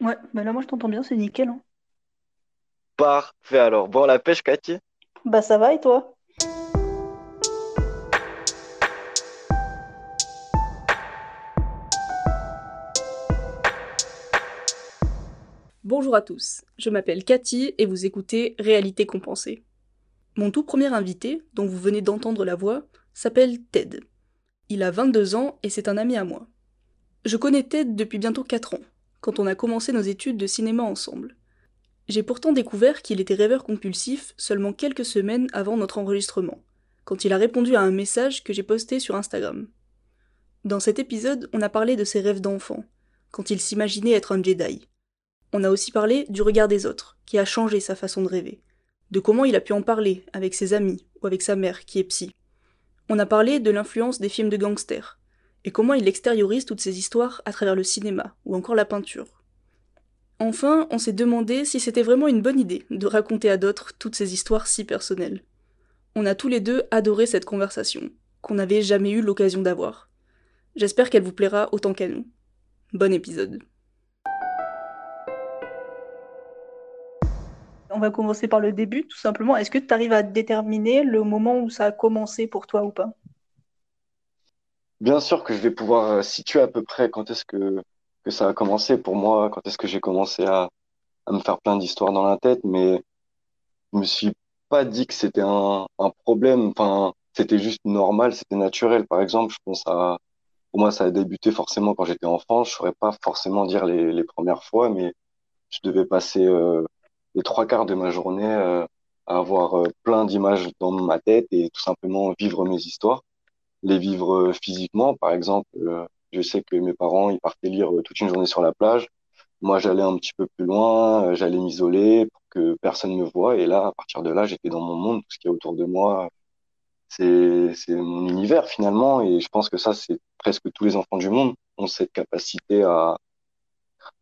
Ouais, bah là moi je t'entends bien, c'est nickel. hein. Parfait alors. Bon, la pêche, Cathy? Bah ça va et toi? Bonjour à tous, je m'appelle Cathy et vous écoutez Réalité compensée. Mon tout premier invité, dont vous venez d'entendre la voix, s'appelle Ted. Il a 22 ans et c'est un ami à moi. Je connais Ted depuis bientôt 4 ans, quand on a commencé nos études de cinéma ensemble. J'ai pourtant découvert qu'il était rêveur compulsif seulement quelques semaines avant notre enregistrement, quand il a répondu à un message que j'ai posté sur Instagram. Dans cet épisode, on a parlé de ses rêves d'enfant, quand il s'imaginait être un Jedi. On a aussi parlé du regard des autres, qui a changé sa façon de rêver, de comment il a pu en parler avec ses amis ou avec sa mère qui est psy. On a parlé de l'influence des films de gangsters, et comment il extériorise toutes ces histoires à travers le cinéma ou encore la peinture. Enfin, on s'est demandé si c'était vraiment une bonne idée de raconter à d'autres toutes ces histoires si personnelles. On a tous les deux adoré cette conversation, qu'on n'avait jamais eu l'occasion d'avoir. J'espère qu'elle vous plaira autant qu'à nous. Bon épisode. On va commencer par le début, tout simplement. Est-ce que tu arrives à déterminer le moment où ça a commencé pour toi ou pas? Bien sûr que je vais pouvoir euh, situer à peu près quand est-ce que, que ça a commencé pour moi, quand est-ce que j'ai commencé à, à me faire plein d'histoires dans la tête, mais je me suis pas dit que c'était un, un problème. Enfin, c'était juste normal, c'était naturel. Par exemple, je pense à, pour moi, ça a débuté forcément quand j'étais enfant. Je saurais pas forcément dire les, les premières fois, mais je devais passer euh, les trois quarts de ma journée euh, à avoir plein d'images dans ma tête et tout simplement vivre mes histoires, les vivre euh, physiquement. Par exemple, euh, je sais que mes parents, ils partaient lire euh, toute une journée sur la plage. Moi, j'allais un petit peu plus loin, j'allais m'isoler pour que personne me voie. Et là, à partir de là, j'étais dans mon monde, tout ce qui est autour de moi, c'est mon univers finalement. Et je pense que ça, c'est presque tous les enfants du monde ont cette capacité à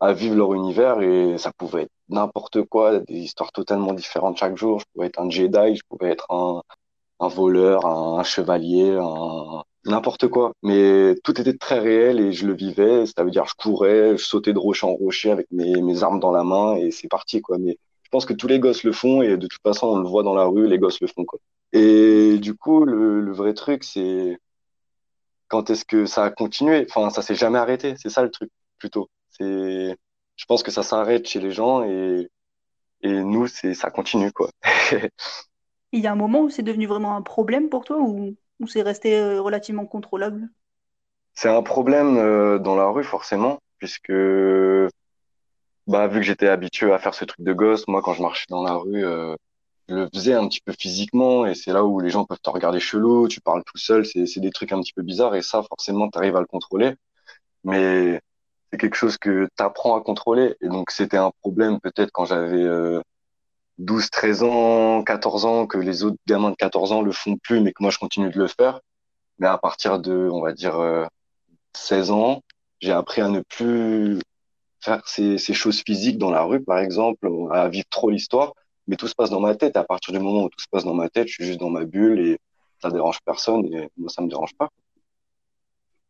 à vivre leur univers et ça pouvait être n'importe quoi, des histoires totalement différentes chaque jour. Je pouvais être un Jedi, je pouvais être un, un voleur, un, chevalier, un, n'importe quoi. Mais tout était très réel et je le vivais. Ça veut dire je courais, je sautais de rocher en rocher avec mes, mes armes dans la main et c'est parti quoi. Mais je pense que tous les gosses le font et de toute façon on le voit dans la rue, les gosses le font quoi. Et du coup le, le vrai truc c'est quand est-ce que ça a continué? Enfin ça s'est jamais arrêté. C'est ça le truc plutôt. C'est je pense que ça s'arrête chez les gens et, et nous, c'est, ça continue, quoi. Il y a un moment où c'est devenu vraiment un problème pour toi ou, ou c'est resté euh, relativement contrôlable? C'est un problème euh, dans la rue, forcément, puisque bah, vu que j'étais habitué à faire ce truc de gosse, moi, quand je marchais dans la rue, euh, je le faisais un petit peu physiquement, et c'est là où les gens peuvent te regarder chelou, tu parles tout seul, c'est, des trucs un petit peu bizarres, et ça, forcément, tu arrives à le contrôler. Mais c'est quelque chose que tu apprends à contrôler. Et donc, c'était un problème peut-être quand j'avais 12, 13 ans, 14 ans, que les autres gamins de 14 ans le font plus, mais que moi, je continue de le faire. Mais à partir de, on va dire, euh, 16 ans, j'ai appris à ne plus faire ces, ces choses physiques dans la rue, par exemple, à vivre trop l'histoire. Mais tout se passe dans ma tête. À partir du moment où tout se passe dans ma tête, je suis juste dans ma bulle et ça dérange personne. Et moi, ça me dérange pas.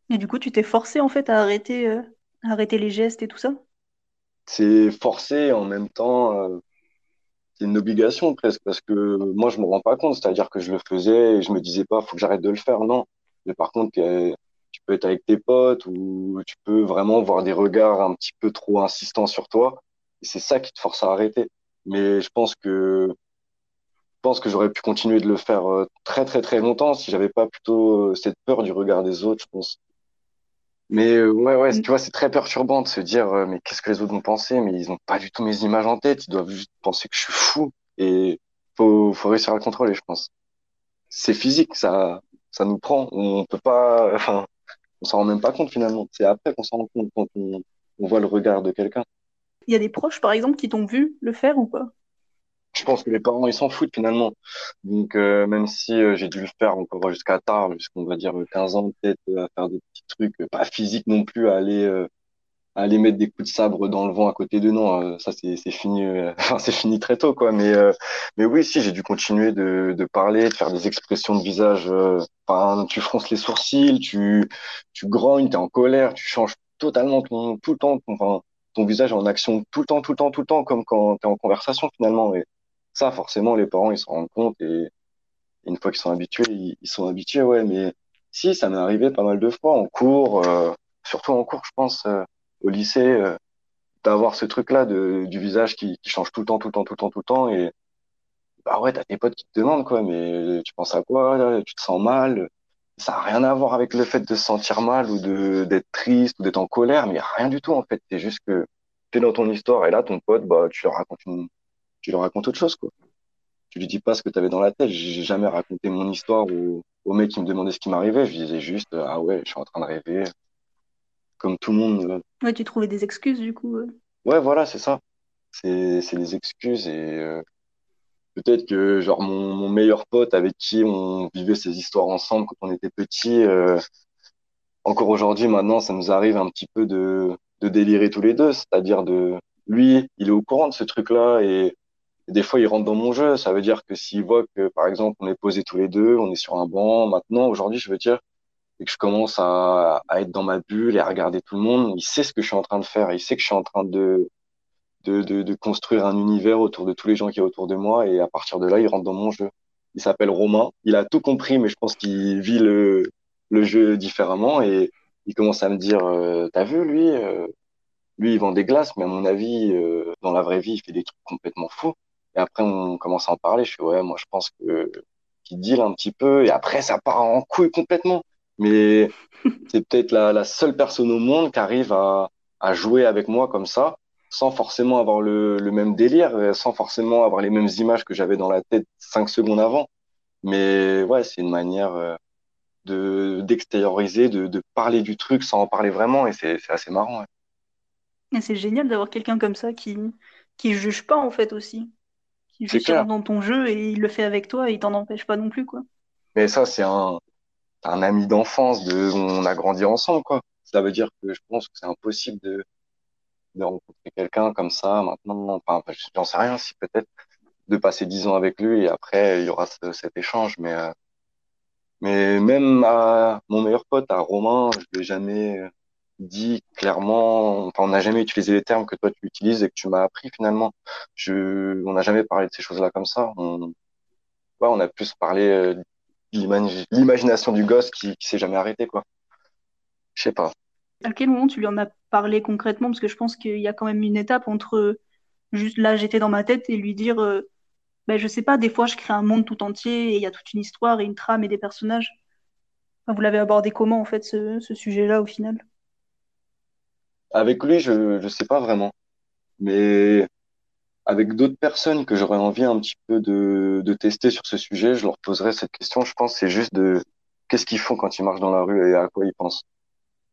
Et du coup, tu t'es forcé en fait à arrêter, euh, à arrêter les gestes et tout ça? C'est forcé en même temps. euh, c'est une obligation presque parce que moi je me rends pas compte, c'est-à-dire que je le faisais et je me disais pas faut que j'arrête de le faire, non. Mais par contre euh, tu peux être avec tes potes ou tu peux vraiment voir des regards un petit peu trop insistants sur toi et c'est ça qui te force à arrêter. Mais je pense que je pense que j'aurais pu continuer de le faire euh, très très très longtemps si j'avais pas plutôt euh, cette peur du regard des autres, je pense. Mais euh, ouais ouais, tu vois, c'est très perturbant de se dire euh, mais qu'est-ce que les autres vont penser, mais ils ont pas du tout mes images en tête, ils doivent juste penser que je suis fou et faut faut réussir à le contrôler, je pense. c'est physique, ça, ça nous prend. On peut pas, enfin, on s'en rend même pas compte finalement. C'est après qu'on s'en rend compte quand on, on voit le regard de quelqu'un. Il y a des proches, par exemple, qui t'ont vu le faire ou pas? Je pense que les parents, ils s'en foutent finalement. Donc, euh, même si euh, j'ai dû le faire encore jusqu'à tard, jusqu'on va dire 15 ans peut-être, euh, à faire des petits trucs, euh, pas physiques non plus, à aller, euh, à aller mettre des coups de sabre dans le vent à côté de non, euh, ça c'est fini, euh, c'est fini très tôt quoi. Mais euh, mais oui, si j'ai dû continuer de de parler, de faire des expressions de visage. euh, Enfin, tu fronces les sourcils, tu tu grognes, t'es en colère, tu changes totalement ton tout le temps. Enfin, ton visage en action tout le temps, tout le temps, tout le temps, comme quand tu es en conversation finalement. Ça, forcément, les parents, ils se rendent compte et une fois qu'ils sont habitués, ils, sont habitués, ouais. Mais si, ça m'est arrivé pas mal de fois en cours, euh, surtout en cours, je pense, euh, au lycée, euh, d'avoir ce truc-là du visage qui, change tout le temps, tout le temps, tout le temps, tout le temps. Et bah ouais, t'as tes potes qui te demandent, quoi, mais tu penses à quoi, là Tu te sens mal? Ça n'a rien à voir avec le fait de se sentir mal ou d'être triste ou d'être en colère, mais rien du tout, en fait. C'est juste que tu es dans ton histoire et là, ton pote, bah, tu leur racontes une, tu leur racontes autre chose, quoi. Tu lui dis pas ce que tu avais dans la tête. J'ai jamais raconté mon histoire au, au mec qui me demandait ce qui m'arrivait. Je disais juste, ah ouais, je suis en train de rêver. Comme tout le monde. Euh. Ouais, tu trouvais des excuses, du coup. Ouais, voilà, c'est ça. C'est, c'est des excuses et, euh, peut-être que genre mon, mon, meilleur pote avec qui on vivait ces histoires ensemble quand on était petit, euh, encore aujourd'hui maintenant ça nous arrive un petit peu de, de délirer tous les deux, c'est-à-dire de lui il est au courant de ce truc-là et, des fois il rentre dans mon jeu, ça veut dire que s'il voit que par exemple on est posé tous les deux, on est sur un banc, maintenant aujourd'hui je veux dire et que je commence à, être dans ma bulle et à regarder tout le monde, il sait ce que je suis en train de faire, il sait que je suis en train de de, de, construire un univers autour de tous les gens qui sont autour de moi et à partir de là, il rentre dans mon jeu. Il s'appelle Romain. Il a tout compris, mais je pense qu'il vit le, le jeu différemment et il commence à me dire euh, T'as vu, lui euh, Lui, il vend des glaces, mais à mon avis, euh, dans la vraie vie, il fait des trucs complètement fous. Et après, on commence à en parler. Je fais Ouais, moi, je pense que qu'il deal un petit peu. Et après, ça part en couille complètement. Mais c'est peut-être la, la seule personne au monde qui arrive à, à jouer avec moi comme ça sans forcément avoir le, le, même délire, sans forcément avoir les mêmes images que j'avais dans la tête cinq secondes avant. Mais ouais, c'est une manière euh, de d'extérioriser, de, de parler du truc sans en parler vraiment, et c'est assez marrant. Ouais. Et c'est génial d'avoir quelqu'un comme ça qui qui juge pas en fait aussi, qui juste clair. dans ton jeu et il le fait avec toi et il t'en empêche pas non plus quoi. Mais ça c'est un un ami d'enfance, de on a grandi ensemble quoi. Ça veut dire que je pense que c'est impossible de de rencontrer quelqu'un comme ça maintenant. Enfin, j'en sais rien si peut-être de passer dix ans avec lui et après il y aura ce, cet échange. Mais euh, mais même à mon meilleur pote, à Romain, je lui ai jamais dit clairement. On n'a jamais utilisé les termes que toi tu utilises et que tu m'as appris finalement. On n'a jamais parlé de ces choses-là comme ça. On, ouais, on a plus parlé euh, l'imagination du gosse qui, s'est jamais arrêté quoi. Je sais pas. À quel moment tu lui en as parlé concrètement? Parce que je pense qu'il y a quand même une étape entre juste là, j'étais dans ma tête et lui dire, euh, ben, je sais pas, des fois, je crée un monde tout entier et il y a toute une histoire et une trame et des personnages. Vous l'avez abordé comment, en fait, ce sujet-là, au final? Avec lui, je ne sais pas vraiment. Mais avec d'autres personnes que j'aurais envie un petit peu de, de tester sur ce sujet, je leur poserais cette question. Je pense c'est juste de qu'est-ce qu'ils font quand ils marchent dans la rue et à quoi ils pensent.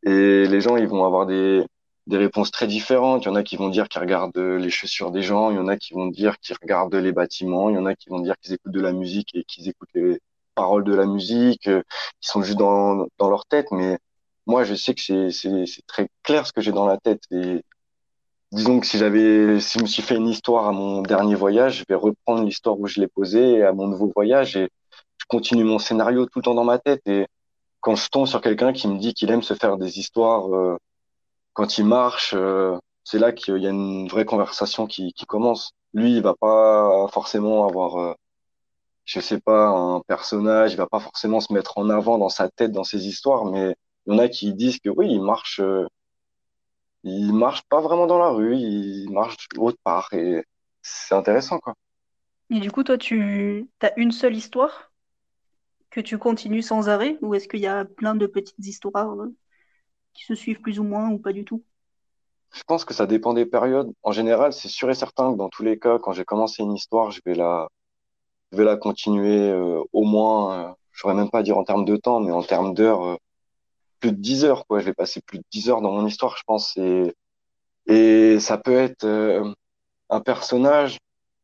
Et les gens, ils vont avoir des, des réponses très différentes. Il y en a qui vont dire qu'ils regardent les chaussures des gens, il y en a qui vont dire qu'ils regardent les bâtiments, il y en a qui vont dire qu'ils écoutent de la musique et qu'ils écoutent les paroles de la musique, euh, qui sont juste dans, dans leur tête. Mais moi, je sais que c'est, très clair ce que j'ai dans la tête. Et disons que si j'avais, si je me suis fait une histoire à mon dernier voyage, je vais reprendre l'histoire où je l'ai posée à mon nouveau voyage et je continue mon scénario tout le temps dans ma tête. Et quand je tombe sur quelqu'un qui me dit qu'il aime se faire des histoires euh, quand il marche, euh, c'est là qu'il y a une vraie conversation qui, qui, commence. Lui, il va pas forcément avoir, euh, je sais pas, un personnage, il va pas forcément se mettre en avant dans sa tête, dans ses histoires, mais il y en a qui disent que oui, il marche, euh, il marche pas vraiment dans la rue, il marche autre part, et c'est intéressant, quoi. Et du coup, toi, tu as une seule histoire que tu continues sans arrêt ou est-ce qu'il y a plein de petites histoires euh, qui se suivent plus ou moins ou pas du tout? Je pense que ça dépend des périodes. En général, c'est sûr et certain que dans tous les cas, quand j'ai commencé une histoire, je vais la, je vais la continuer euh, au moins, euh, je saurais même pas dire en termes de temps, mais en termes d'heures, plus de 10 heures, quoi. Je vais passer plus de 10 heures dans mon histoire, je pense. Et, et ça peut être euh, un personnage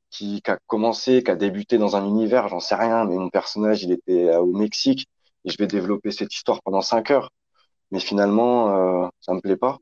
qui, a commencé, qui a débuté dans un univers, j'en sais rien, mais mon personnage, il était euh, au Mexique et je vais développer cette histoire pendant cinq heures. Mais finalement, euh, ça me plaît pas.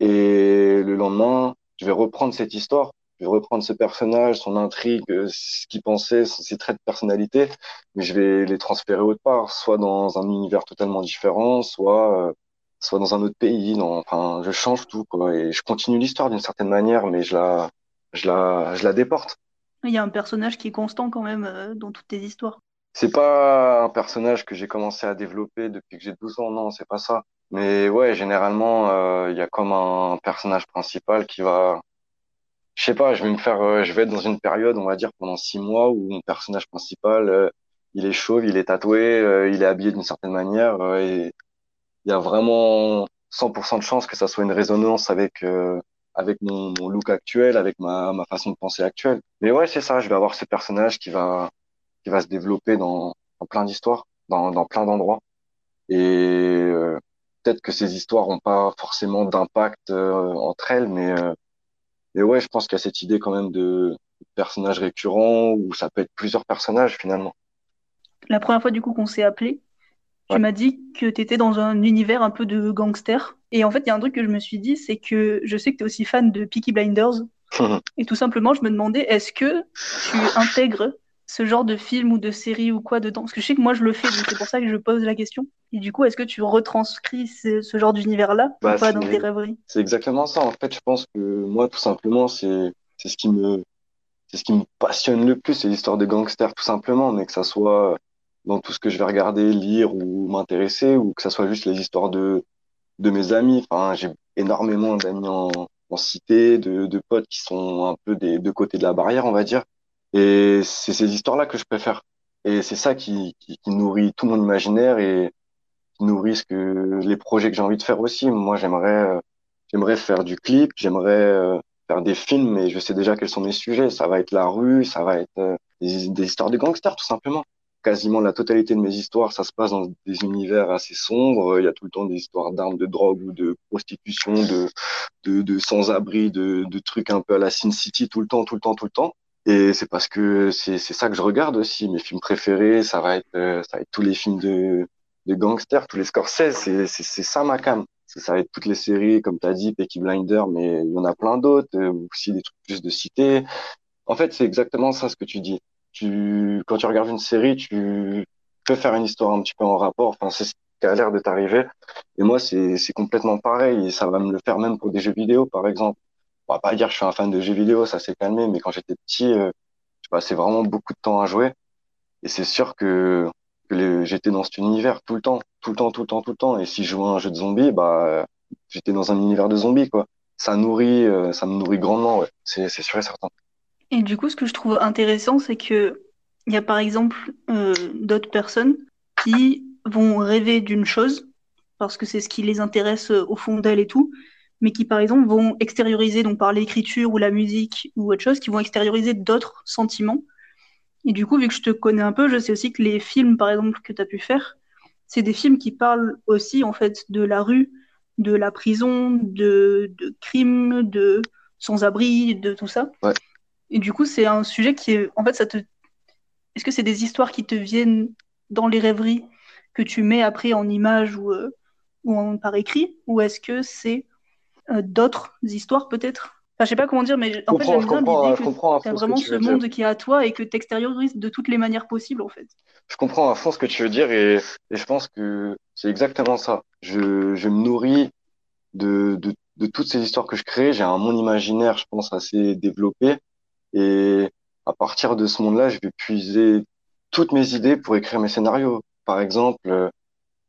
Et le lendemain, je vais reprendre cette histoire, je vais reprendre ce personnage, son intrigue, euh, ce qu'il pensait, ses traits de personnalité, mais je vais les transférer autre part, soit dans un univers totalement différent, soit euh, soit dans un autre pays. Dans, enfin, je change tout, quoi. Et je continue l'histoire d'une certaine manière, mais je la, je la, je la déporte. Il y a un personnage qui est constant quand même euh, dans toutes tes histoires. C'est pas un personnage que j'ai commencé à développer depuis que j'ai 12 ans, non, c'est pas ça. Mais ouais, généralement, euh, il y a comme un personnage principal qui va, je sais pas, je vais me faire, euh, je vais être dans une période, on va dire, pendant six mois où mon personnage principal, euh, il est chauve, il est tatoué, euh, il est habillé d'une certaine manière, et il y a vraiment 100% de chance que ça soit une résonance avec avec mon, look actuel, avec ma, ma façon de penser actuelle. Mais ouais, c'est ça, je vais avoir ce personnage qui va qui va se développer dans, dans plein d'histoires, dans, dans plein d'endroits. Et peut-être que ces histoires ont pas forcément d'impact entre elles, mais et ouais, je pense qu'il y a cette idée quand même de personnages récurrents où ça peut être plusieurs personnages finalement. La première fois du coup qu'on s'est appelé, tu m'as dit que tu étais dans un univers un peu de gangster. Et en fait, il y a un truc que je me suis dit, c'est que je sais que tu es aussi fan de Peaky Blinders. et tout simplement, je me demandais, est-ce que tu intègres ce genre de film ou de série ou quoi dedans? Parce que je sais que moi, je le fais, donc c'est pour ça que je pose la question. Et du coup, est-ce que tu retranscris ce, ce genre d'univers-là ou Bah, pas dans tes rêveries? c'est exactement ça. En fait, je pense que moi, tout simplement, c'est c'est ce qui me c'est ce qui me passionne le plus, c'est l'histoire de gangsters, tout simplement, mais que ça soit dans tout ce que je vais regarder, lire ou m'intéresser, ou que ça soit juste les histoires de de mes amis. Enfin, j'ai énormément d'amis en, en cité, de, de potes qui sont un peu des deux côtés de la barrière, on va dire. Et c'est ces histoires-là que je préfère. Et c'est ça qui, qui, qui nourrit tout mon imaginaire et qui nourrit ce que les projets que j'ai envie de faire aussi. Moi, j'aimerais euh, j'aimerais faire du clip, j'aimerais euh, faire des films, mais je sais déjà quels sont mes sujets. Ça va être la rue, ça va être euh, des, histoires de gangsters, tout simplement. Quasiment la totalité de mes histoires, ça se passe dans des univers assez sombres. Il y a tout le temps des histoires d'armes, de drogue ou de prostitution, de, de, de sans-abri, de, de trucs un peu à la Sin City tout le temps, tout le temps, tout le temps. Et c'est parce que c'est ça que je regarde aussi. Mes films préférés, ça va être euh, ça va être tous les films de de gangsters, tous les Scorsese. C'est ça ma cam. Ça va être toutes les séries, comme tu as dit, Peaky Blinders, mais il y en a plein d'autres, euh, aussi des trucs plus de cité. En fait, c'est exactement ça ce que tu dis. Tu quand tu regardes une série, tu peux faire une histoire un petit peu en rapport. Enfin, c'est ce qui a l'air de t'arriver. Et moi, c'est complètement pareil. Et ça va me le faire même pour des jeux vidéo, par exemple on va pas dire que je suis un fan de jeux vidéo, ça s'est calmé, mais quand j'étais petit, euh, je passais vraiment beaucoup de temps à jouer. Et c'est sûr que, j'étais dans cet univers tout le temps, tout le temps, tout le temps, tout le temps. Et si je jouais à un jeu de zombies, bah, j'étais dans un univers de zombies, quoi. Ça nourrit, euh, ça me nourrit grandement, ouais. C'est, sûr et certain. Et du coup, ce que je trouve intéressant, c'est que il y a par exemple euh, d'autres personnes qui vont rêver d'une chose parce que c'est ce qui les intéresse au fond d'elles et tout, mais qui par exemple vont extérioriser donc par l'écriture ou la musique ou autre chose, qui vont extérioriser d'autres sentiments. Et du coup, vu que je te connais un peu, je sais aussi que les films par exemple que tu as pu faire, c'est des films qui parlent aussi en fait de la rue, de la prison, de, de crimes, de sans-abri, de tout ça. Ouais. Et du coup, c'est un sujet qui est, en fait, ça te, est-ce que c'est des histoires qui te viennent dans les rêveries que tu mets après en images ou, euh, ou en, par écrit, ou est-ce que c'est d'autres histoires peut-être? Enfin, je sais pas comment dire, mais en fait, j'aime bien l'idée que tu as ce vraiment ce dire. monde qui est à toi et que tu extériorises de toutes les manières possibles, en fait. Je comprends à fond ce que tu veux dire et, et je pense que c'est exactement ça. Je, je me nourris de, de, de toutes ces histoires que je crée. J'ai un monde imaginaire, je pense, assez développé. Et à partir de ce monde-là, je vais puiser toutes mes idées pour écrire mes scénarios. Par exemple, euh,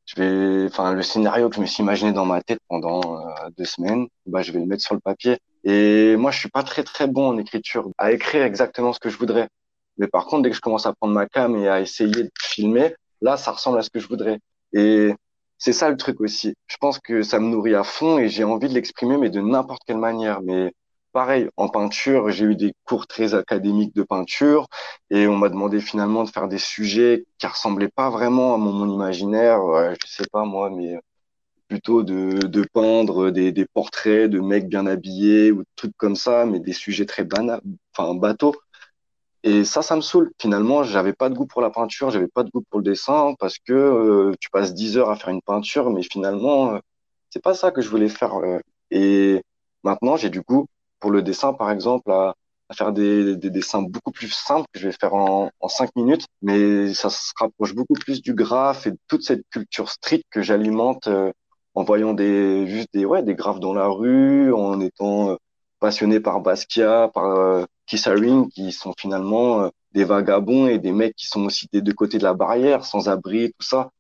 je vais, enfin, le scénario que je me suis imaginé dans ma tête pendant euh, deux semaines, bah, je vais le mettre sur le papier. Et moi, je suis pas très très bon en écriture, à écrire exactement ce que je voudrais. Mais par contre, dès que je commence à prendre ma cam et à essayer de filmer, là, ça ressemble à ce que je voudrais. Et c'est ça le truc aussi. Je pense que ça me nourrit à fond et j'ai envie de l'exprimer, mais de n'importe quelle manière. Mais pareil, en peinture, j'ai eu des cours très académiques de peinture et on m'a demandé finalement de faire des sujets qui ressemblaient pas vraiment à mon imaginaire. Ouais, je sais pas moi, mais plutôt de, de peindre des, des portraits de mecs bien habillés ou trucs comme ça, mais des sujets très banals, enfin bateaux. Et ça, ça me saoule. Finalement, j'avais pas de goût pour la peinture, j'avais pas de goût pour le dessin parce que euh, tu passes 10 heures à faire une peinture, mais finalement, euh, c'est pas ça que je voulais faire. euh. Et maintenant, j'ai du goût pour le dessin, par exemple, à, faire des, des dessins beaucoup plus simples que je vais faire en, 5 minutes, mais ça se rapproche beaucoup plus du graphe et de toute cette culture street que j'alimente euh, en voyant des juste des ouais des graves dans la rue, en étant euh, passionné par Basquiat, par euh, Keith Haring, qui sont finalement euh, des vagabonds et des mecs qui sont aussi des deux côtés de la barrière, sans abri, tout ça.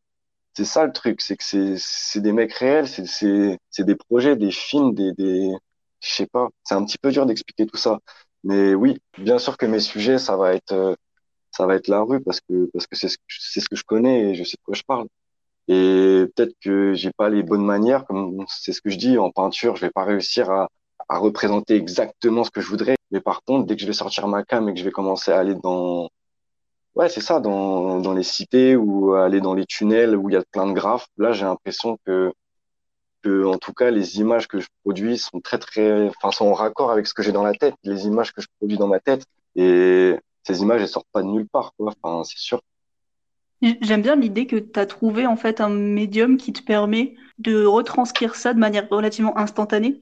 C'est ça le truc, c'est que c'est des mecs réels, c'est des projets, des films, des je sais pas, c'est un petit peu dur d'expliquer tout ça. Mais oui, bien sûr que mes sujets, ça va être euh, ça va être la rue parce que parce que c'est ce c'est ce que je connais et je sais de quoi je parle. Et peut-être que j'ai pas les bonnes manières, comme c'est ce que je dis en peinture, je vais pas réussir à, à représenter exactement ce que je voudrais. Mais par contre, dès que je vais sortir ma cam et que je vais commencer à aller dans, ouais, c'est ça, dans, dans les cités ou aller dans les tunnels où il y a plein de graphes, là, j'ai l'impression que, que, en tout cas, les images que je produis sont très, très, enfin, sont en raccord avec ce que j'ai dans la tête, les images que je produis dans ma tête. Et ces images, elles sortent pas de nulle part, quoi. Enfin, c'est sûr. J'aime bien l'idée que tu as trouvé en fait un médium qui te permet de retranscrire ça de manière relativement instantanée.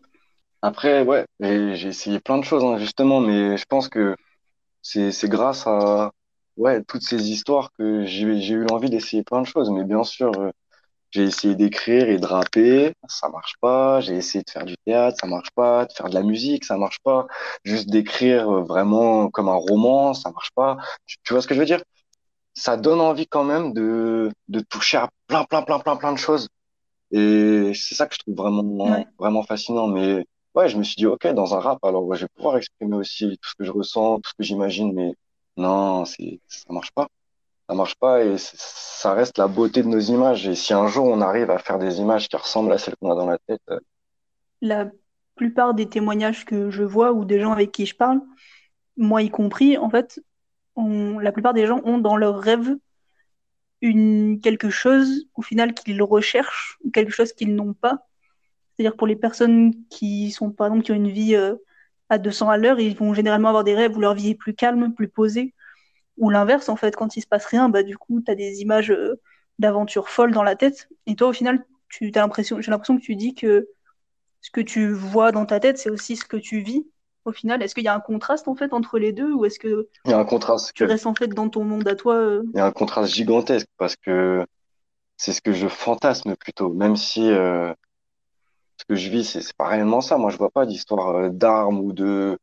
Après, ouais, j'ai essayé plein de choses, hein, justement, mais je pense que c'est, grâce à, ouais, toutes ces histoires que j'ai, j'ai eu l'envie d'essayer plein de choses. Mais bien sûr, euh, j'ai essayé d'écrire et de rapper, ça marche pas. J'ai essayé de faire du théâtre, ça marche pas. De faire de la musique, ça marche pas. Juste d'écrire euh, vraiment comme un roman, ça marche pas. Tu, tu vois ce que je veux dire? Ça donne envie quand même de, de toucher à plein, plein, plein, plein, plein de choses. Et c'est ça que je trouve vraiment, Ouais. vraiment fascinant. Mais ouais, je me suis dit, OK, dans un rap, alors ouais, je vais pouvoir exprimer aussi tout ce que je ressens, tout ce que j'imagine, mais non, c'est, ça marche pas. Ça marche pas et ça reste la beauté de nos images. Et si un jour on arrive à faire des images qui ressemblent à celles qu'on a dans la tête, euh, La plupart des témoignages que je vois ou des gens avec qui je parle, moi y compris, en fait, la plupart des gens ont dans leur rêve une, quelque chose au final qu'ils recherchent ou quelque chose qu'ils n'ont pas. C'est-à-dire pour les personnes qui sont, par exemple, qui ont une vie euh, à 200 à l'heure, ils vont généralement avoir des rêves où leur vie est plus calme, plus posée. Ou l'inverse, en fait, quand il se passe rien, bah, du coup, tu as des images euh, d'aventures folles dans la tête. Et toi, au final, tu as l'impression, j'ai l'impression que tu dis que ce que tu vois dans ta tête, c'est aussi ce que tu vis. Au final, est-ce qu'il y a un contraste, en fait, entre les deux, ou est-ce que il y a un contraste, tu restes, en fait, dans ton monde à toi euh, il y a un contraste gigantesque parce que c'est ce que je fantasme plutôt, même si euh, ce que je vis, c'est c'est pas réellement ça. Moi, je vois pas d'histoire d'armes ou de,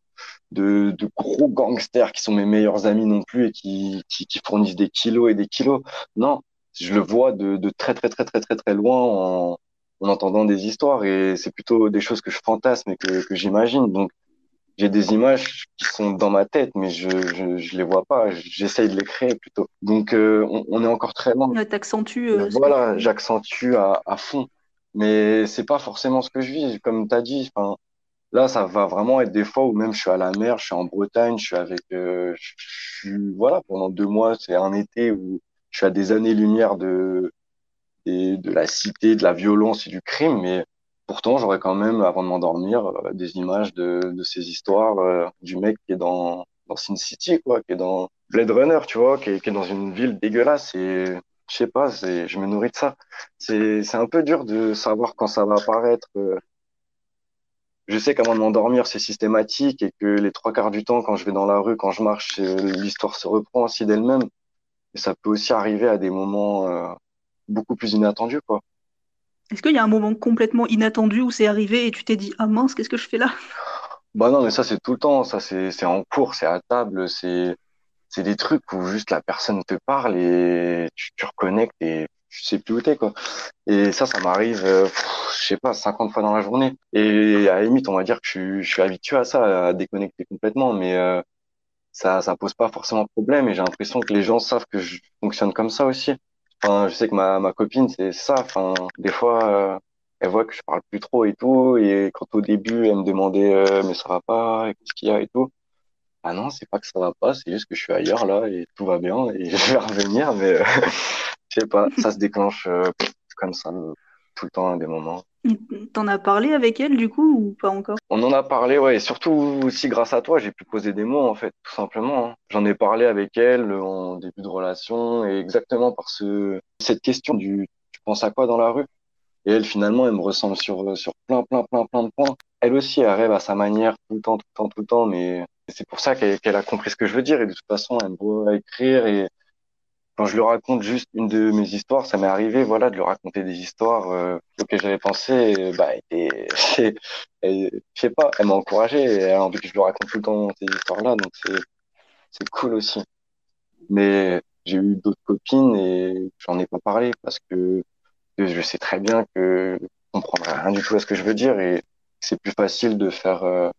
de, de gros gangsters qui sont mes meilleurs amis non plus et qui, qui, qui fournissent des kilos et des kilos. Non, je le vois de, de très, très, très, très, très, très loin en, en entendant des histoires et c'est plutôt des choses que je fantasme et que, que j'imagine. Donc, j'ai des images qui sont dans ma tête, mais je, je, je les vois pas. J'essaye de les créer plutôt. Donc, euh, on, on est encore très loin. t'accentues euh, Voilà, tu... j'accentue à, à fond. Mais c'est pas forcément ce que je vis, comme tu as dit. Enfin, là, ça va vraiment être des fois où même je suis à la mer, je suis en Bretagne, je suis avec, euh, je suis, voilà, pendant deux mois, c'est un été où je suis à des années-lumière de, de la cité, de la violence et du crime, mais pourtant, j'aurais quand même, avant de m'endormir, euh, des images de, de ces histoires, euh, du mec qui est dans, dans Sin City, quoi, qui est dans Blade Runner, tu vois, qui est, dans une ville dégueulasse et, je sais pas, je me nourris de ça. C'est, c'est un peu dur de savoir quand ça va apparaître. euh. Je sais qu'avant de m'endormir, c'est systématique et que les trois quarts du temps, quand je vais dans la rue, quand je marche, euh, l'histoire se reprend aussi d'elle-même. Et ça peut aussi arriver à des moments, euh, beaucoup plus inattendus, quoi. Est-ce qu'il y a un moment complètement inattendu où c'est arrivé et tu t'es dit, ah mince, qu'est-ce que je fais là? Bah non, mais ça, c'est tout le temps. Ça, c'est, c'est en cours, c'est à table, c'est, c'est des trucs où juste la personne te parle et tu, tu reconnectes et tu sais plus où t'es, quoi. Et ça, ça m'arrive, euh, je sais pas, 50 fois dans la journée. Et à la limite, on va dire que je, je suis habitué à ça, à déconnecter complètement, mais euh, ça, ça pose pas forcément problème. Et j'ai l'impression que les gens savent que je fonctionne comme ça aussi. Enfin, je sais que ma, ma copine, c'est c'est ça. Enfin, des fois, euh, elle voit que je parle plus trop et tout. Et quand au début, elle me demandait, euh, mais ça va pas, et qu'est-ce qu'il y a et tout. Ah non, c'est pas que ça va pas, c'est juste que je suis ailleurs là et tout va bien et je vais revenir, mais euh, je sais pas, ça se déclenche euh, comme ça euh, tout le temps à des moments. T'en as parlé avec elle, du coup, ou pas encore? On en a parlé, ouais, et surtout aussi grâce à toi, j'ai pu poser des mots en fait, tout simplement. hein. J'en ai parlé avec elle en début de relation et exactement par ce cette question du tu penses à quoi dans la rue? Et elle finalement, elle me ressemble sur sur plein plein plein plein de points. Elle aussi, elle rêve à sa manière tout le temps, tout le temps, tout le temps, mais c'est pour ça qu'elle a compris ce que je veux dire et de toute façon, elle me voit écrire et quand je lui raconte juste une de mes histoires, ça m'est arrivé, voilà, de lui raconter des histoires euh, auxquelles j'avais pensé, bah, et, je sais pas, elle m'a encouragé, et elle a envie que je lui raconte tout le temps ces histoires-là, donc c'est, cool aussi. Mais j'ai eu d'autres copines et j'en ai pas parlé parce que je sais très bien que je comprendrait rien du tout à ce que je veux dire et c'est plus facile de faire euh,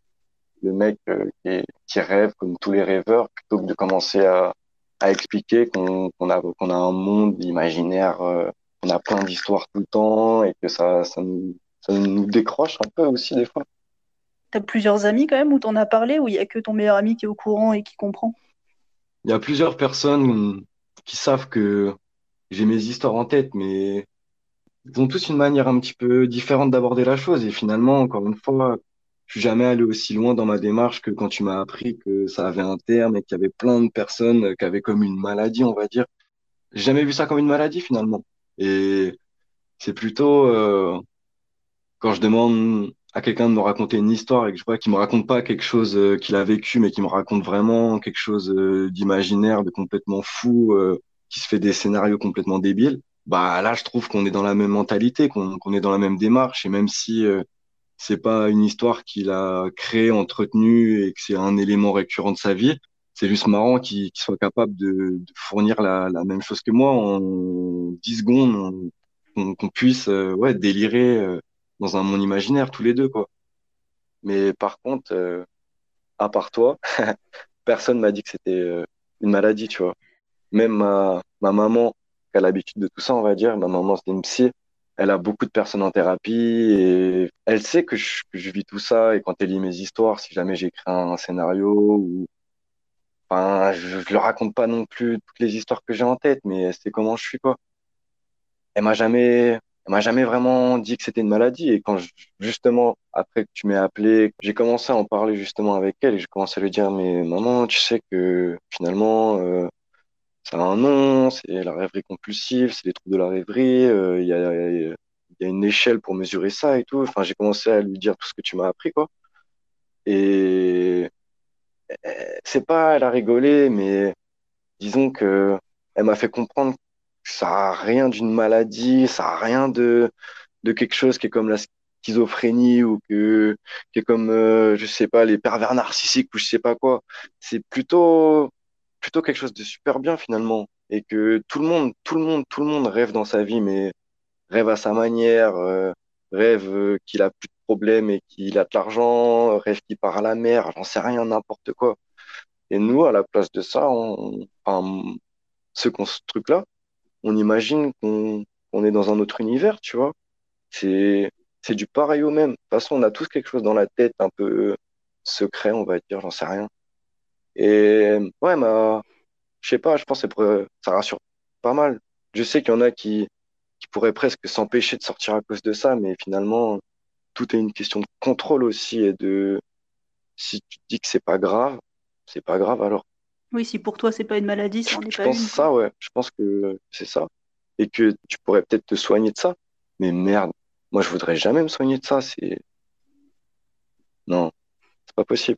le mec euh, qui, qui, rêve comme tous les rêveurs plutôt que de commencer à, à expliquer qu'on a, qu'on a un monde imaginaire, euh, qu'on a plein d'histoires tout le temps et que ça, ça, nous, ça nous décroche un peu aussi des fois. T'as plusieurs amis quand même où t'en as parlé ou il y a que ton meilleur ami qui est au courant et qui comprend? Il y a plusieurs personnes qui savent que j'ai mes histoires en tête, mais ils ont tous une manière un petit peu différente d'aborder la chose. Et finalement, encore une fois, je suis jamais allé aussi loin dans ma démarche que quand tu m'as appris que ça avait un terme et qu'il y avait plein de personnes qui avaient comme une maladie, on va dire. J'ai jamais vu ça comme une maladie finalement. Et c'est plutôt euh, quand je demande à quelqu'un de me raconter une histoire et que je vois qu'il me raconte pas quelque chose euh, qu'il a vécu, mais qu'il me raconte vraiment quelque chose euh, d'imaginaire, de complètement fou, qui se fait des scénarios complètement débiles. Bah là, je trouve qu'on est dans la même mentalité, qu'on est dans la même démarche. Et même si c'est pas une histoire qu'il a créée, entretenue et que c'est un élément récurrent de sa vie. C'est juste marrant qu'il soit capable de, fournir la, même chose que moi en 10 secondes, qu'on puisse euh, délirer euh, dans un monde imaginaire tous les deux. quoi. Mais par contre, euh, à part toi, personne m'a dit que c'était une maladie, tu vois. Même ma, ma maman, qui a l'habitude de tout ça, on va dire, ma maman c'est une psy, elle a beaucoup de personnes en thérapie et elle sait que je, vis tout ça. Et quand elle lit mes histoires, si jamais j'écris un, scénario ou enfin, je, ne le raconte pas non plus toutes les histoires que j'ai en tête, mais elle sait comment je suis quoi. Elle m'a jamais, elle m'a jamais vraiment dit que c'était une maladie. Et quand justement après que tu m'as appelé, j'ai commencé à en parler justement avec elle et j'ai commencé à lui dire mais maman, tu sais que finalement euh, ça a un nom, c'est la rêverie compulsive, c'est les troubles de la rêverie, euh, il y, a, une échelle pour mesurer ça et tout. Enfin, j'ai commencé à lui dire tout ce que tu m'as appris, quoi. Et c'est pas, elle a rigolé, mais disons que elle m'a fait comprendre que ça a rien d'une maladie, ça a rien de, de quelque chose qui est comme la schizophrénie ou que, qui est comme, euh, je sais pas, les pervers narcissiques ou je sais pas quoi. C'est plutôt plutôt quelque chose de super bien finalement. Et que tout le monde tout le monde tout le monde rêve dans sa vie mais rêve à sa manière euh, rêve euh, qu'il a plus de problèmes et qu'il a de l'argent rêve qu'il part à la mer j'en sais rien n'importe quoi. Et nous à la place de ça on ce, ce truc là on imagine qu'on on est dans un autre univers tu vois. C'est c'est du pareil au même. De toute façon on a tous quelque chose dans la tête un peu secret on va dire j'en sais rien et ouais, ma, je sais pas, je pense que ça rassure pas mal. Je sais qu'il y en a qui, qui pourraient presque s'empêcher de sortir à cause de ça, mais finalement, tout est une question de contrôle aussi et de si tu dis que c'est pas grave, c'est pas grave alors. Oui, si pour toi c'est pas une maladie, ça en est je pas pense ça, ouais. Je pense que c'est ça. Et que tu pourrais peut-être te soigner de ça. Mais merde, moi je voudrais jamais me soigner de ça. C'est non, c'est pas possible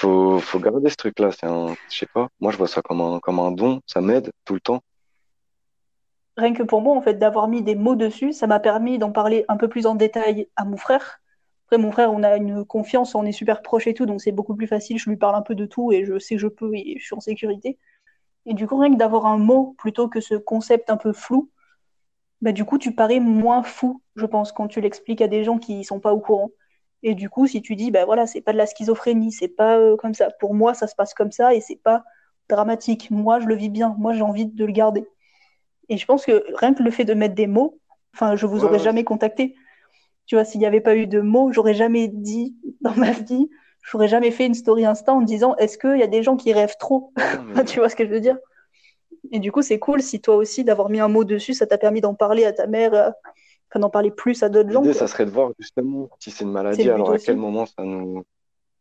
faut, faut garder ce truc-là. Je sais pas, moi je vois ça comme un, comme un don, ça m'aide tout le temps. Rien que pour moi, en fait, d'avoir mis des mots dessus, ça m'a permis d'en parler un peu plus en détail à mon frère. Après, mon frère, on a une confiance, on est super proches et tout, donc c'est beaucoup plus facile. Je lui parle un peu de tout et je sais que je peux et je suis en sécurité. Et du coup, rien que d'avoir un mot plutôt que ce concept un peu flou, bah, du coup, tu parais moins fou, je pense, quand tu l'expliques à des gens qui sont pas au courant. Et du coup, si tu dis, ben voilà, c'est pas de la schizophrénie, c'est pas euh, comme ça. Pour moi, ça se passe comme ça et c'est pas dramatique. Moi, je le vis bien. Moi, j'ai envie de le garder. Et je pense que rien que le fait de mettre des mots, enfin, je vous aurais jamais contacté. Tu vois, s'il n'y avait pas eu de mots, j'aurais jamais dit dans ma vie, j'aurais jamais fait une story Insta en disant, est-ce qu'il y a des gens qui rêvent trop? Tu vois ce que je veux dire? Et du coup, c'est cool si toi aussi, d'avoir mis un mot dessus, ça t'a permis d'en parler à ta mère, enfin, d'en parler plus à d'autres gens. L'idée, ça serait de voir justement si c'est une maladie, alors à quel moment ça nous,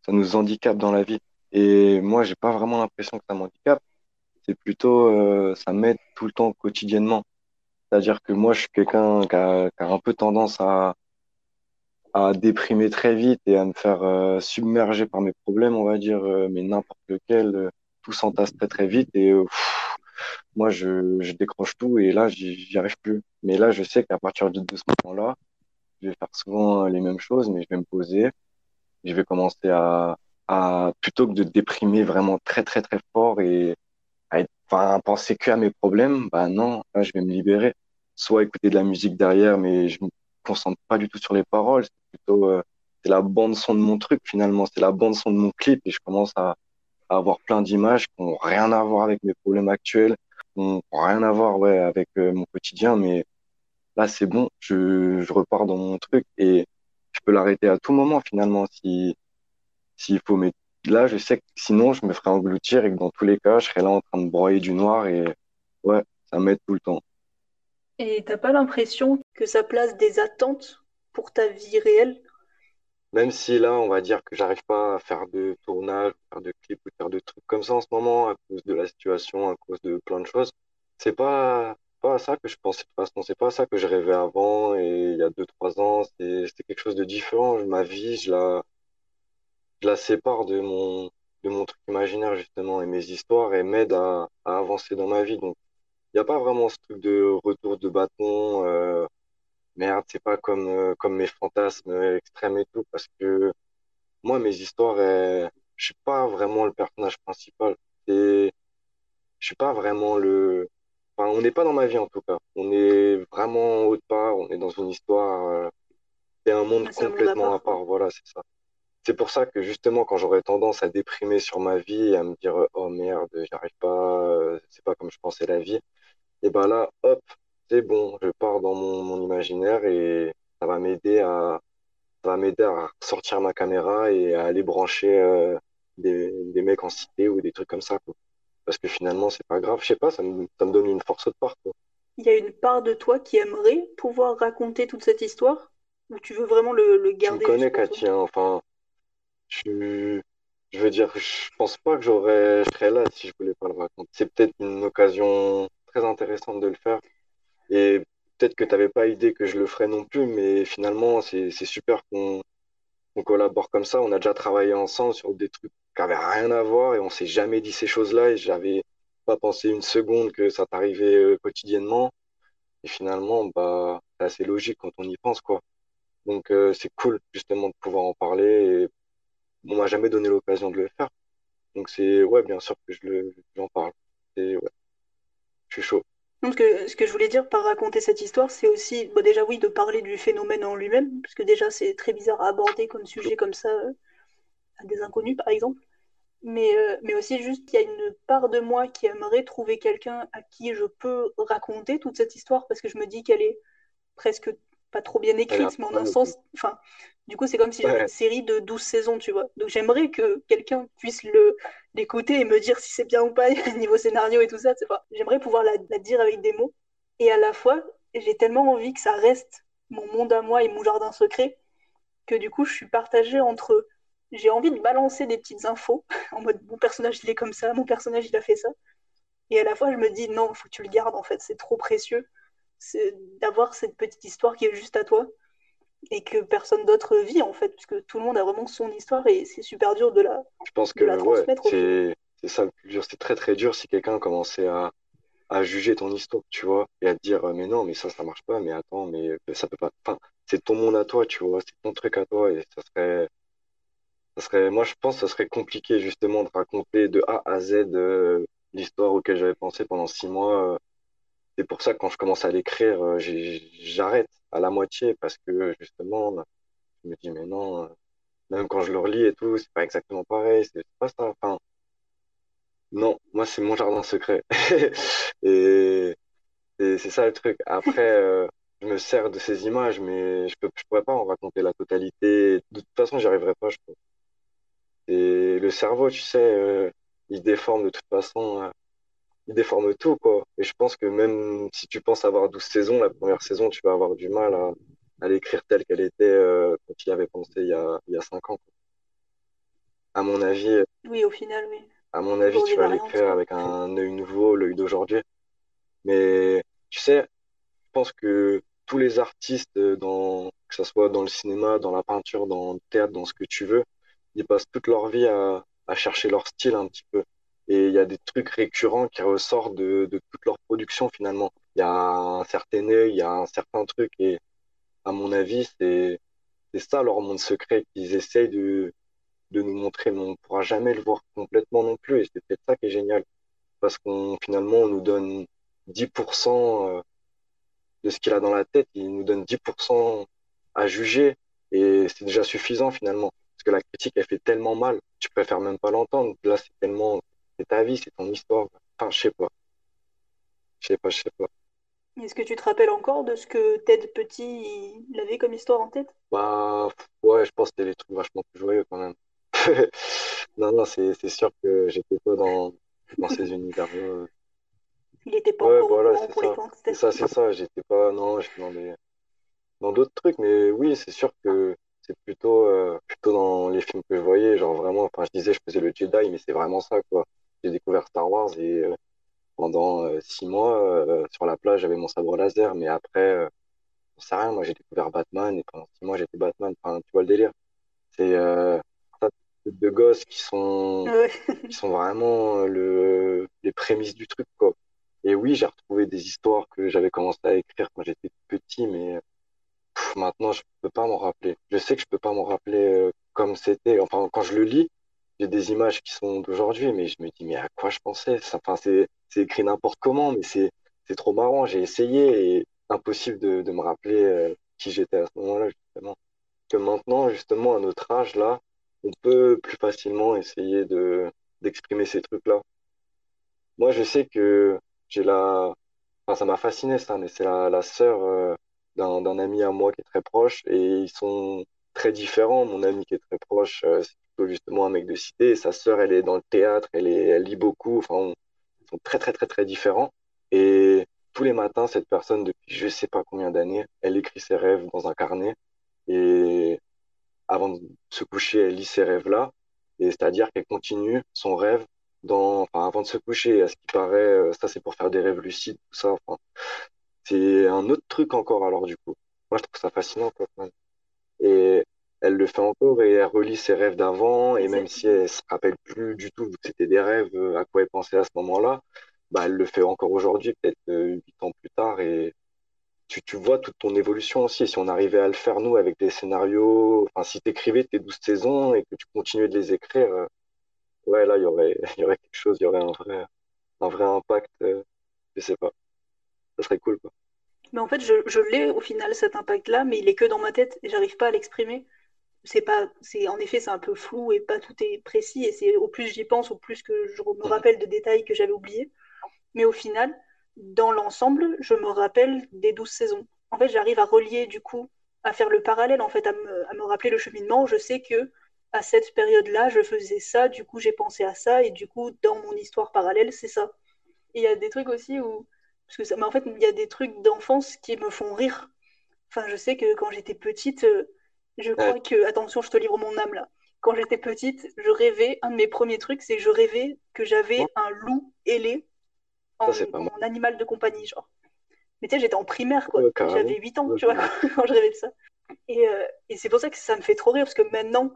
ça nous handicape dans la vie. Et moi, j'ai pas vraiment l'impression que ça m'handicape. C'est plutôt, euh, ça m'aide tout le temps quotidiennement. C'est-à-dire que moi, je suis quelqu'un qui a, qui a, un peu tendance à, à déprimer très vite et à me faire euh, submerger par mes problèmes, on va dire, euh, mais n'importe lequel, tout s'entasse très très vite et moi, je, je décroche tout et là, j'y arrive plus. Mais là, je sais qu'à partir de, ce moment-là, je vais faire souvent les mêmes choses, mais je vais me poser, je vais commencer à, à plutôt que de déprimer vraiment très, très, très fort et à penser que à mes problèmes, bah non, là, je vais me libérer. Soit écouter de la musique derrière, mais je me concentre pas du tout sur les paroles. C'est plutôt, euh, c'est la bande son de mon truc finalement. C'est la bande son de mon clip et je commence à, à avoir plein d'images qui n'ont rien à voir avec mes problèmes actuels, qui n'ont rien à voir, ouais, avec euh, mon quotidien. Mais là, c'est bon. Je, je repars dans mon truc et je peux l'arrêter à tout moment finalement si, s'il faut. Mais là, je sais que sinon, je me ferais engloutir et que dans tous les cas, je serais là en train de broyer du noir et ouais, ça m'aide tout le temps. Et t'as pas l'impression que ça place des attentes pour ta vie réelle? Même si là, on va dire que j'arrive pas à faire de tournage, faire de clips ou faire de trucs comme ça en ce moment à cause de la situation, à cause de plein de choses, c'est pas pas à ça que je pensais de toute façon, c'est pas à ça que je rêvais avant et il y a deux, trois ans, c'était quelque chose de différent. Ma vie, je la je la sépare de mon de mon truc imaginaire justement et mes histoires et m'aide à, à avancer dans ma vie. Donc il n'y a pas vraiment ce truc de retour de bâton. Euh, merde, c'est pas comme euh, comme mes fantasmes extrêmes et tout parce que moi mes histoires, je suis pas vraiment le personnage principal. Et je suis pas vraiment le. Enfin, on n'est pas dans ma vie en tout cas. On est vraiment autre part. On est dans une histoire. Euh, c'est un monde Ah, C'est un monde à complètement à part. Voilà, c'est ça. C'est pour ça que justement, quand j'aurais tendance à déprimer sur ma vie, à me dire, oh merde, j'y arrive pas, euh, c'est pas comme je pensais la vie, et ben là, hop, c'est bon, je pars dans mon, mon imaginaire et ça va m'aider à, ça va m'aider à sortir ma caméra et à aller brancher euh, des, des mecs en cité ou des trucs comme ça, quoi. Parce que finalement, c'est pas grave, je sais pas, ça me, ça me donne une force de part, quoi. Il y a une part de toi qui aimerait pouvoir raconter toute cette histoire, ou tu veux vraiment le, le me garder juste connais, hein, enfin, je, je veux dire, je pense pas que j'aurais, je serais là si je voulais pas le raconter. C'est peut-être une occasion très intéressante de le faire. Et peut-être que tu n'avais pas idée que je le ferais non plus, mais finalement, c'est, super qu'on qu'on collabore comme ça. On a déjà travaillé ensemble sur des trucs qui avaient rien à voir et on s'est jamais dit ces choses-là et j'avais pas pensé une seconde que ça t'arrivait euh, quotidiennement. Et finalement, bah, c'est assez logique quand on y pense, quoi. Donc, euh, c'est cool, justement, de pouvoir en parler et on m'a jamais donné l'occasion de le faire. Donc, c'est, ouais, bien sûr que je le, j'en parle. Et ouais, je suis chaud. Non, parce que ce que je voulais dire par raconter cette histoire, c'est aussi, bon, déjà oui, de parler du phénomène en lui-même, parce que déjà c'est très bizarre à aborder comme sujet comme ça euh, à des inconnus, par exemple. Mais, euh, mais aussi juste qu'il y a une part de moi qui aimerait trouver quelqu'un à qui je peux raconter toute cette histoire, parce que je me dis qu'elle est presque pas trop bien écrite, mais en un sens, enfin, du coup, c'est comme si j'avais une série de 12 saisons, tu vois. Donc j'aimerais que quelqu'un puisse le l'écouter et me dire si c'est bien ou pas niveau scénario et tout ça, pas. J'aimerais pouvoir la, la dire avec des mots. Et à la fois, j'ai tellement envie que ça reste mon monde à moi et mon jardin secret que du coup, je suis partagée entre j'ai envie de balancer des petites infos en mode mon personnage il est comme ça, mon personnage il a fait ça. Et à la fois, je me dis non, faut que tu le gardes en fait, c'est trop précieux c'est d'avoir cette petite histoire qui est juste à toi et que personne d'autre vit en fait, puisque tout le monde a vraiment son histoire et c'est super dur de la, je pense que, ouais, c'est, ça le plus dur. C'est très, très dur si quelqu'un commençait à, à juger ton histoire, tu vois, et à te dire, euh, mais non, mais ça, ça marche pas, mais attends, mais euh, ça peut pas. Enfin, c'est ton monde à toi, tu vois, c'est ton truc à toi, et ça serait, ça serait, moi, je pense que ça serait compliqué, justement, de raconter de A à Z euh, l'histoire auquel j'avais pensé pendant six mois. C'est pour ça que quand je commence à l'écrire, euh, j'arrête à la moitié, parce que, justement, je me dis, mais non, euh, même quand je le relis et tout, c'est pas exactement pareil, c'est pas ça. Non, moi, c'est mon jardin secret. Et, c'est ça le truc. Après, euh, je me sers de ces images, mais je je pourrais pas en raconter la totalité. De toute façon, j'y arriverai pas. Et le cerveau, tu sais, il déforme de toute façon, euh, il déforme tout, quoi. Et je pense que même si tu penses avoir 12 saisons, la première saison, tu vas avoir du mal à, à l'écrire telle qu'elle était euh, quand il y avait pensé il y a, il y a 5 ans. quoi. À mon avis, Oui, au final, oui. à mon avis, tu vas l'écrire avec un œil nouveau, l'œil d'aujourd'hui. Mais tu sais, je pense que tous les artistes, euh, dans, que ce soit dans le cinéma, dans la peinture, dans le théâtre, dans ce que tu veux, ils passent toute leur vie à, à chercher leur style un petit peu. Et il y a des trucs récurrents qui ressortent de, de toute leur production finalement. Il y a un certain œil, il y a un certain truc. Et à mon avis, c'est ça leur monde secret qu'ils essayent de de nous montrer, mais on ne pourra jamais le voir complètement non plus. Et c'est peut-être ça qui est génial. Parce qu'on finalement on nous donne 10% euh, de ce qu'il a dans la tête, il nous donne 10% à juger. Et c'est déjà suffisant finalement. Parce que la critique elle fait tellement mal, tu préfères même pas l'entendre. Là c'est tellement c'est ta vie, c'est ton histoire. Enfin, je sais pas. Je sais pas, je sais pas. Est-ce que tu te rappelles encore de ce que Ted Petit il avait comme histoire en tête? Bah, ouais, je pense que c'était des trucs vachement plus joyeux quand même. non, non, c'est, c'est sûr que j'étais pas dans, dans ces univers-là. Il était pas Ouais, voilà, pour ça. C'est ça, c'est ça. J'étais pas, non, j'étais dans des, dans d'autres trucs, mais oui, c'est sûr que c'est plutôt, euh, plutôt dans les films que je voyais, genre vraiment, enfin, je disais, je faisais le Jedi, mais c'est vraiment ça, quoi. J'ai découvert Star Wars et euh, pendant euh, six mois, euh, sur la plage, j'avais mon sabre laser, mais après, j'en sais rien, moi, j'ai découvert Batman et pendant six mois, j'étais Batman. Enfin, tu vois le délire. C'est, de gosses qui sont, Ouais. qui sont vraiment le, les prémices du truc, quoi. Et oui, j'ai retrouvé des histoires que j'avais commencé à écrire quand j'étais petit, mais pff, maintenant, je peux pas m'en rappeler. Je sais que je peux pas m'en rappeler euh, comme c'était. Enfin, quand je le lis, j'ai des images qui sont d'aujourd'hui, mais je me dis, mais à quoi je pensais? Enfin, c'est, écrit n'importe comment, mais c'est, trop marrant. J'ai essayé et impossible de, de me rappeler euh, qui j'étais à ce moment-là, justement. Que maintenant, justement, à notre âge, là, on peut plus facilement essayer de, d'exprimer ces trucs-là. Moi, je sais que j'ai la, enfin, ça m'a fasciné ça, mais c'est la, la sœur euh, d'un, ami à moi qui est très proche et ils sont très différents. Mon ami qui est très proche, euh, justement un mec de cité sa sœur, elle est dans le théâtre, elle lit beaucoup. Enfin, on- ils sont très, très, très, très différents. Et tous les matins, cette personne, depuis je sais pas combien d'années, elle écrit ses rêves dans un carnet et avant de se coucher, elle lit ces rêves-là. Et c'est-à-dire qu'elle continue son rêve dans, enfin, avant de se coucher. À ce qui paraît, euh, ça, c'est pour faire des rêves lucides, tout ça. Enfin, c'est un autre truc encore, alors, du coup. Moi, je trouve ça fascinant, quoi. Et elle le fait encore et elle relit ses rêves d'avant. Et même si elle se rappelle plus du tout, que c'était des rêves, euh, à quoi elle pensait à ce moment-là, bah, elle le fait encore aujourd'hui, peut-être euh, huit ans plus tard. Et tu, tu vois toute ton évolution aussi. Si on arrivait à le faire, nous, avec des scénarios, enfin, si t'écrivais tes 12 saisons et que tu continuais de les écrire, euh, ouais, là, il y aurait, il y aurait quelque chose, il y aurait un vrai, un vrai impact, euh, je sais pas. Ça serait cool, quoi. Mais en fait, je, je l'ai au final cet impact-là, mais il est que dans ma tête et j'arrive pas à l'exprimer. C'est pas, c'est, en effet, c'est un peu flou et pas tout est précis et c'est au plus j'y pense, au plus que je me Mhm. rappelle de détails que j'avais oubliés. Mais au final, dans l'ensemble, je me rappelle des douze saisons. En fait, j'arrive à relier du coup, à faire le parallèle, en fait, à me, à me rappeler le cheminement. Je sais que à cette période-là, je faisais ça, du coup, j'ai pensé à ça et du coup, dans mon histoire parallèle, c'est ça. Et il y a des trucs aussi où, parce que ça, mais en fait, il y a des trucs d'enfance qui me font rire. Enfin, je sais que quand j'étais petite, euh, je crois que, attention, je te livre mon âme là. Quand j'étais petite, je rêvais, un de mes premiers trucs, c'est que je rêvais que j'avais un loup ailé en, ça, en animal de compagnie, genre. Mais tu sais, j'étais en primaire, quoi. Ouais, J'avais carrément. 8 ans, Ouais, tu vois, quand je rêvais de ça. Et, euh, et c'est pour ça que ça me fait trop rire, parce que maintenant,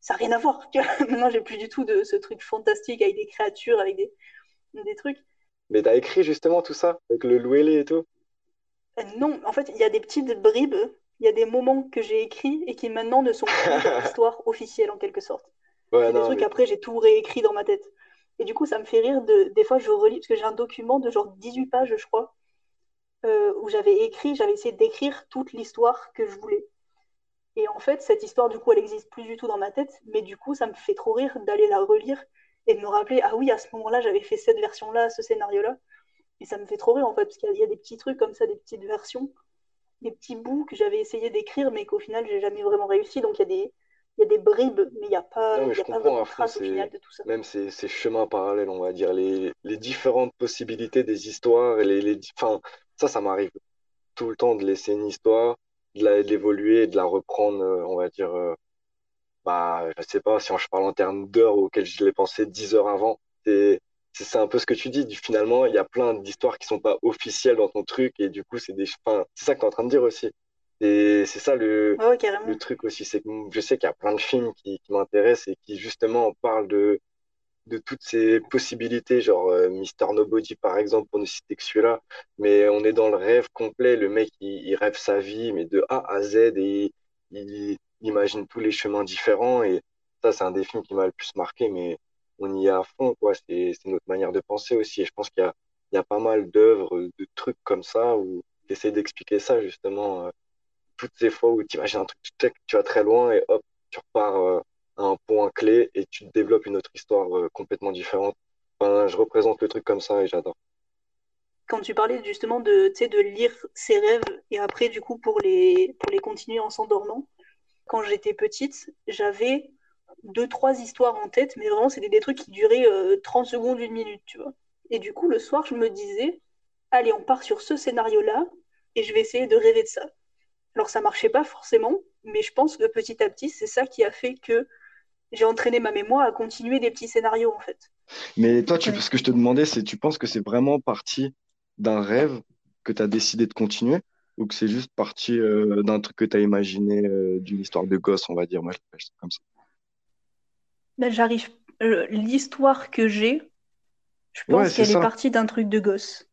ça n'a rien à voir. Tu vois maintenant, j'ai plus du tout de ce truc fantastique avec des créatures, avec des, des trucs. Mais t'as écrit justement tout ça, avec le louélé et tout? Euh, non, en fait, il y a des petites bribes, il y a des moments que j'ai écrits et qui maintenant ne sont plus dans l'histoire officielle, en quelque sorte. Ouais, C'est des trucs, mais après, j'ai tout réécrit dans ma tête. Et du coup, ça me fait rire de, des fois, je relis, parce que j'ai un document de genre 18 pages, je crois, euh, où j'avais écrit, j'avais essayé d'écrire toute l'histoire que je voulais. Et en fait, cette histoire, du coup, elle existe plus du tout dans ma tête, mais du coup, ça me fait trop rire d'aller la relire et de me rappeler, ah oui, à ce moment-là, j'avais fait cette version-là, ce scénario-là. Et ça me fait trop rire, en fait, parce qu'il y, y a des petits trucs comme ça, des petites versions, des petits bouts que j'avais essayé d'écrire, mais qu'au final, j'ai jamais vraiment réussi. Donc, il y a des, il y a des bribes, mais il n'y a pas, Non, y je a pas comprends vraiment de trace au final de tout ça. même ces, ces chemins parallèles, on va dire, les, les différentes possibilités des histoires, et les, les, enfin, ça, ça m'arrive tout le temps de laisser une histoire, de l'évoluer, et de la reprendre, euh, on va dire, euh, bah, je sais pas si on, je parle en termes d'heures auxquelles je l'ai pensé dix heures avant. C'est, c'est un peu ce que tu dis. Finalement, il y a plein d'histoires qui sont pas officielles dans ton truc, et du coup, c'est des, enfin, c'est ça que tu es en train de dire aussi. Et c'est ça le, ouais, le truc aussi, c'est que je sais qu'il y a plein de films qui, qui m'intéressent et qui justement parlent de, de toutes ces possibilités, genre euh, Mister Nobody par exemple, pour ne citer que celui-là, mais on est dans le rêve complet, le mec il, rêve sa vie, mais de A à Z, et il, imagine tous les chemins différents, et ça c'est un des films qui m'a le plus marqué, mais on y est à fond, quoi, c'est notre manière de penser aussi, et je pense qu'il y a, il y a pas mal d'œuvres, de trucs comme ça, où j'essaie d'expliquer ça justement, euh, toutes ces fois où tu imagines un truc, tu vas très loin, et hop, tu repars euh, un point clé et tu développes une autre histoire euh, complètement différente. je représente le truc comme ça et j'adore. Quand tu parlais justement de, de lire ses rêves et après, du coup, pour les, pour les continuer en s'endormant, quand j'étais petite, j'avais deux, trois histoires en tête, mais vraiment, c'était des trucs qui duraient 30 euh, secondes, une minute, tu vois. Et du coup, le soir, je me disais, allez, on part sur ce scénario-là et je vais essayer de rêver de ça. Alors, ça marchait pas forcément, mais je pense que petit à petit, c'est ça qui a fait que j'ai entraîné ma mémoire à continuer des petits scénarios en fait. Mais toi, tu, ce que je te demandais, c'est tu penses que c'est vraiment parti d'un rêve que tu as décidé de continuer ou que c'est juste parti euh, d'un truc que tu as imaginé, euh, d'une histoire de gosse, on va dire Moi, je comme ça? Ben, j'arrive. Euh, l'histoire que j'ai, je pense qu'elle est, partie d'un truc de gosse.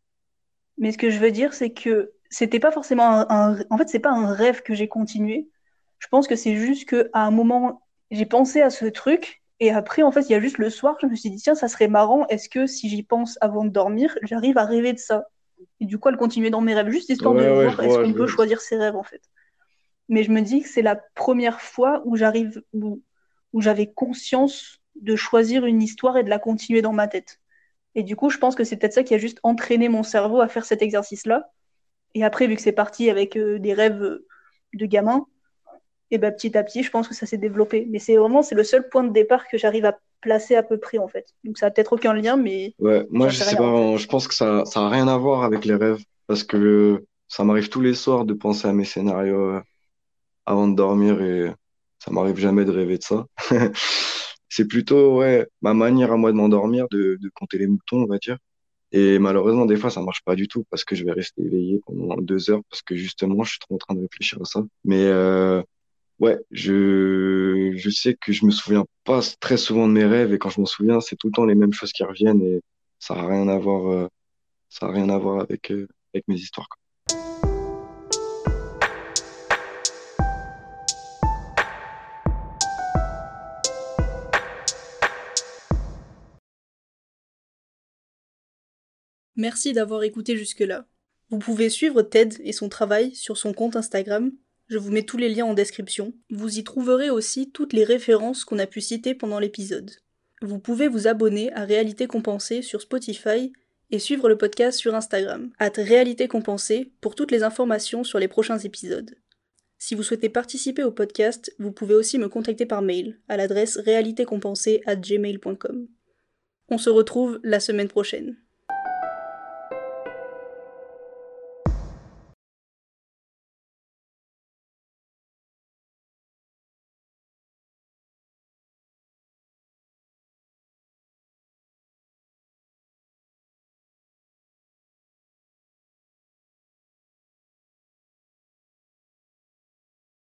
Mais ce que je veux dire, c'est que c'était pas forcément un, En fait, c'est pas un rêve que j'ai continué. Je pense que c'est juste qu'à un moment, j'ai pensé à ce truc. Et après, en fait, il y a juste le soir, je me suis dit, tiens, ça serait marrant. Est-ce que si j'y pense avant de dormir, j'arrive à rêver de ça? Et du coup, elle continuer dans mes rêves, juste histoire de voir est-ce qu'on peut choisir ses rêves, en fait. Mais je me dis que c'est la première fois où j'arrive, où, où j'avais conscience de choisir une histoire et de la continuer dans ma tête. Et du coup, je pense que c'est peut-être ça qui a juste entraîné mon cerveau à faire cet exercice-là. Et après, vu que c'est parti avec euh, des rêves de gamin, et ben, petit à petit, je pense que ça s'est développé. Mais c'est vraiment c'est le seul point de départ que j'arrive à placer à peu près en fait. Donc ça a peut-être aucun lien, mais. Ouais, moi je sais pas, je pense que ça ça a rien à voir avec les rêves parce que ça m'arrive tous les soirs de penser à mes scénarios euh, avant de dormir et ça m'arrive jamais de rêver de ça. c'est plutôt ouais ma manière à moi de m'endormir, de, de compter les moutons, on va dire. Et malheureusement, des fois, ça marche pas du tout parce que je vais rester éveillé pendant deux heures parce que justement, je suis trop en train de réfléchir à ça. Mais euh, Ouais, je, je sais que je me souviens pas très souvent de mes rêves et quand je m'en souviens, c'est tout le temps les mêmes choses qui reviennent et ça a rien à voir, euh, ça a rien à voir avec, euh, avec mes histoires. Merci d'avoir écouté jusque-là. Vous pouvez suivre Ted et son travail sur son compte Instagram je vous mets tous les liens en description. Vous y trouverez aussi toutes les références qu'on a pu citer pendant l'épisode. Vous pouvez vous abonner à Réalité Compensée sur Spotify et suivre le podcast sur Instagram, at Réalité Compensée, pour toutes les informations sur les prochains épisodes. Si vous souhaitez participer au podcast, vous pouvez aussi me contacter par mail à l'adresse réalitécompensée@gmail.com. On se retrouve la semaine prochaine.